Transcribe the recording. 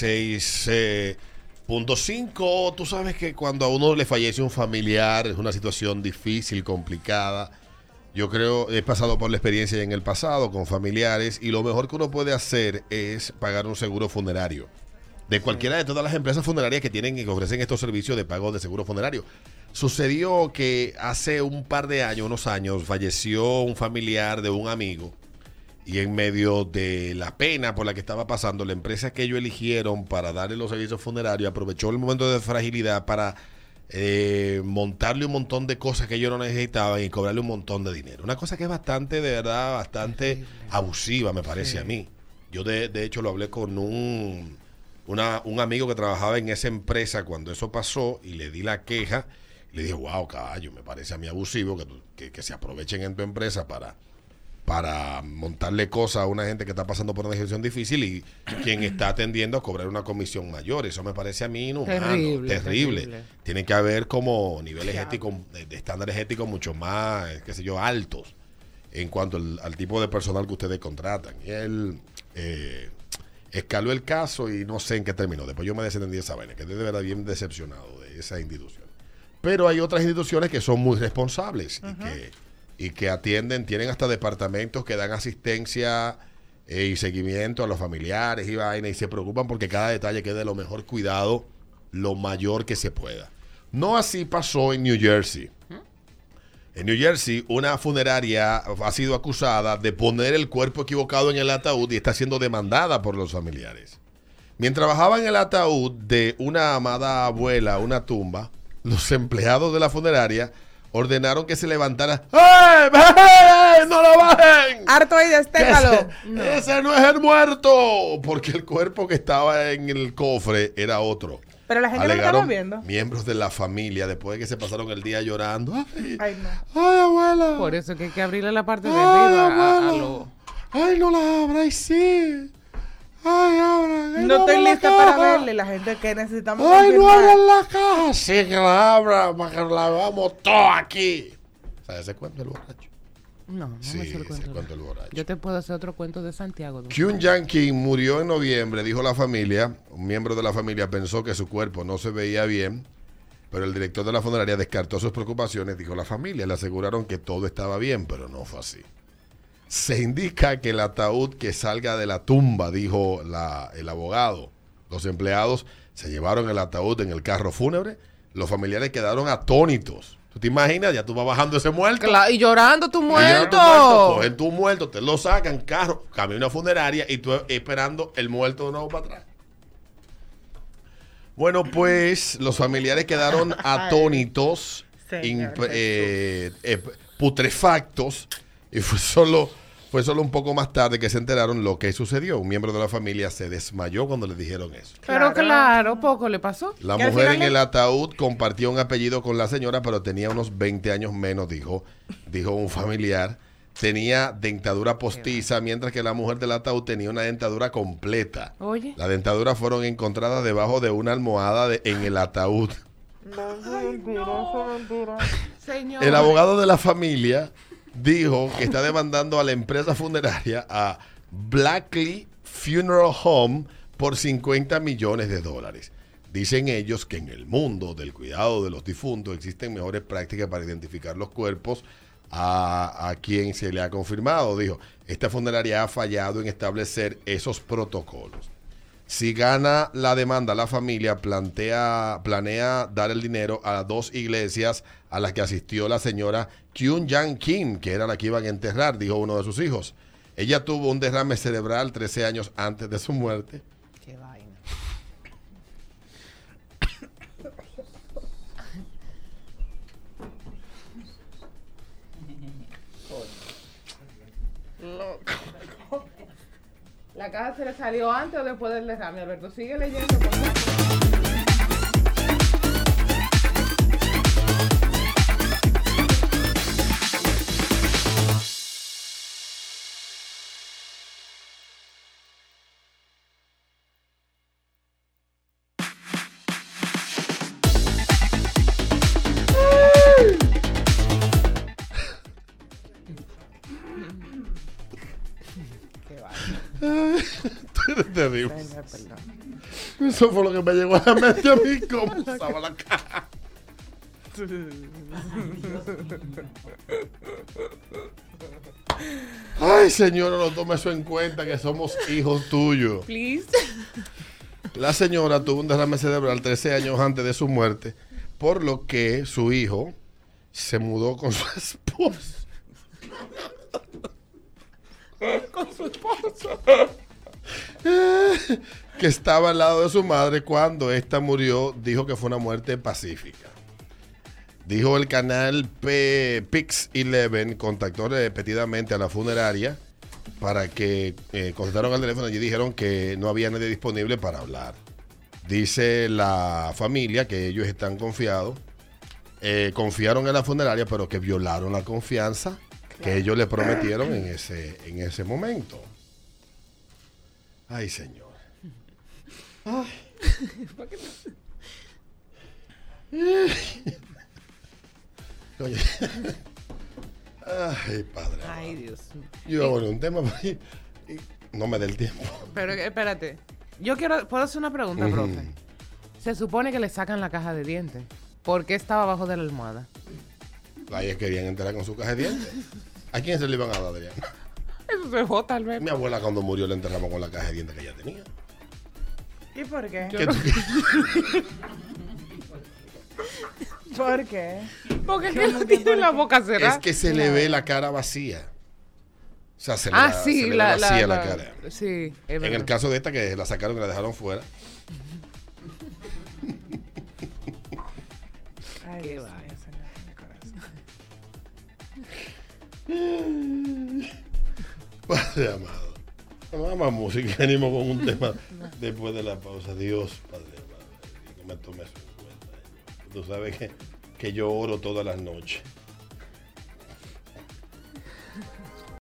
96.5. Tú sabes que cuando a uno le fallece un familiar es una situación difícil, complicada. Yo creo, he pasado por la experiencia en el pasado con familiares y lo mejor que uno puede hacer es pagar un seguro funerario. De cualquiera de todas las empresas funerarias que tienen y que ofrecen estos servicios de pago de seguro funerario. Sucedió que hace un par de años, unos años, falleció un familiar de un amigo y en medio de la pena por la que estaba pasando, la empresa que ellos eligieron para darle los servicios funerarios aprovechó el momento de fragilidad para eh, montarle un montón de cosas que ellos no necesitaban y cobrarle un montón de dinero. Una cosa que es bastante, de verdad, bastante abusiva, me parece a mí. Yo de, de hecho lo hablé con un, una- un amigo que trabajaba en esa empresa cuando eso pasó y le di la queja. Y le dije, wow, caballo, me parece a mí abusivo que, que, que se aprovechen en tu empresa para, para montarle cosas a una gente que está pasando por una situación difícil y quien está atendiendo a cobrar una comisión mayor. Eso me parece a mí inhumano, terrible. Terrible, terrible. Tiene que haber como niveles éticos, de, de estándares éticos mucho más, eh, qué sé yo, altos en cuanto al, al tipo de personal que ustedes contratan. Y él eh, escaló el caso y no sé en qué terminó. Después yo me desentendí de esa vaina, que de verdad bien decepcionado de esa institución. Pero hay otras instituciones que son muy responsables y, que, y que atienden, tienen hasta departamentos que dan asistencia eh, y seguimiento a los familiares y vaina y se preocupan porque cada detalle quede lo mejor cuidado, lo mayor que se pueda. No así pasó en New Jersey. En New Jersey, una funeraria ha sido acusada de poner el cuerpo equivocado en el ataúd y está siendo demandada por los familiares. Mientras trabajaba en el ataúd de una amada abuela, una tumba, los empleados de la funeraria ordenaron que se levantara. ¡Eh! ¡Eh! ¡No lo bajen! Harto ahí, destéjalo. Ese, ese no es el muerto. Porque el cuerpo que estaba en el cofre era otro. Pero la gente no lo Alegaron estaba viendo. miembros de la familia después de que se pasaron el día llorando. Ay, Ay, no. ay, abuela. Por eso que hay que abrirle la parte de Ay, arriba a, a abuela. lo- Ay, no la abra, ay, sí. Ay, No estoy lista para verle la gente que necesitamos. Ay, no abran la caja. Sí, que la abra para que la vamos todo aquí. ¿Sabes ese cuento del borracho? No, no Sí, me sé el ese cuento. cuento del borracho. Yo te puedo hacer otro cuento de Santiago. Kyun Yang Kim murió en noviembre, dijo la familia. Un miembro de la familia pensó que su cuerpo no se veía bien, pero el director de la funeraria descartó sus preocupaciones. Dijo la familia, le aseguraron que todo estaba bien, pero no fue así. Se indica que el ataúd que salga de la tumba, dijo la- el abogado. Los empleados se llevaron el ataúd en el carro fúnebre. Los familiares quedaron atónitos. ¿Tú te imaginas? Ya tú vas bajando ese muerto. Cla- y llorando tu muerto. muerto, Cogen tu muerto, te lo sacan, carro, cambia una funeraria y tú esperando el muerto de nuevo para atrás. Bueno, pues los familiares quedaron atónitos, Señor eh, eh, putrefactos, y fue solo, fue solo un poco más tarde que se enteraron lo que sucedió. Un miembro de la familia se desmayó cuando le dijeron eso. Pero Claro. claro, poco le pasó. La mujer en el ataúd compartió un apellido con la señora, pero tenía unos 20 años menos, dijo, dijo un familiar. Tenía dentadura postiza, mientras que la mujer del ataúd tenía una dentadura completa. Oye. Las dentaduras fueron encontradas debajo de una almohada de- en el ataúd. Señor. El abogado de la familia dijo que está demandando a la empresa funeraria, a Blackley Funeral Home, por 50 millones de dólares. Dicen ellos que en el mundo del cuidado de los difuntos existen mejores prácticas para identificar los cuerpos a, a quien se le ha confirmado. Dijo, esta funeraria ha fallado en establecer esos protocolos. Si gana la demanda, la familia plantea, planea dar el dinero a dos iglesias a las que asistió la señora Kyun Yang Kim, que era la que iban a enterrar, dijo uno de sus hijos. Ella tuvo un derrame cerebral 13 años antes de su muerte. Caja se le salió antes o después del derrame, Alberto. Sigue leyendo. por favor. Tú eres terrible. Señor, perdón. Eso fue lo que me llegó a la mente a mí, cómo usaba la caja. Ay, señora, no tome eso en cuenta, que somos hijos tuyos. Please. La señora tuvo un derrame cerebral 13 años antes de su muerte, por lo que su hijo se mudó con su esposa. Con su esposo. que estaba al lado de su madre cuando ésta murió, dijo que fue una muerte pacífica. Dijo el canal P Pix 11, contactó repetidamente a la funeraria para que eh, contestaron al teléfono y dijeron que no había nadie disponible para hablar. Dice la familia que ellos están confiados, eh, confiaron en la funeraria, pero que violaron la confianza que ellos le prometieron en ese, en ese momento. Ay, señor. Oye. Ay, padre. Ay, Dios. Yo a poner un tema, no me dé el tiempo. Pero espérate. Yo quiero. ¿Puedo hacer una pregunta, Ujú. profe? Se supone que le sacan la caja de dientes. ¿Por qué estaba abajo de la almohada? Ellas querían entrar con su caja de dientes. ¿A quién se le iban a dar, Adrián? Eso se jota al ver. Mi abuela cuando murió le enterramos con la caja de dientes que ella tenía. ¿Y por qué? ¿Qué tú- ¿Por qué? Porque es que no tiene la boca cerrada. es que se le ve la cara vacía. O sea, se le, Ah, da- sí, se le ve la, vacía la, la, la- cara. Sí, es En el verdad. caso de esta que la sacaron y la dejaron fuera. Ay, Qué Dios mío, Padre amado. Vamos a música. Venimos con un tema después de la pausa. Dios, Padre amado. Que me tomes en cuenta. Tú sabes que, que yo oro todas las noches.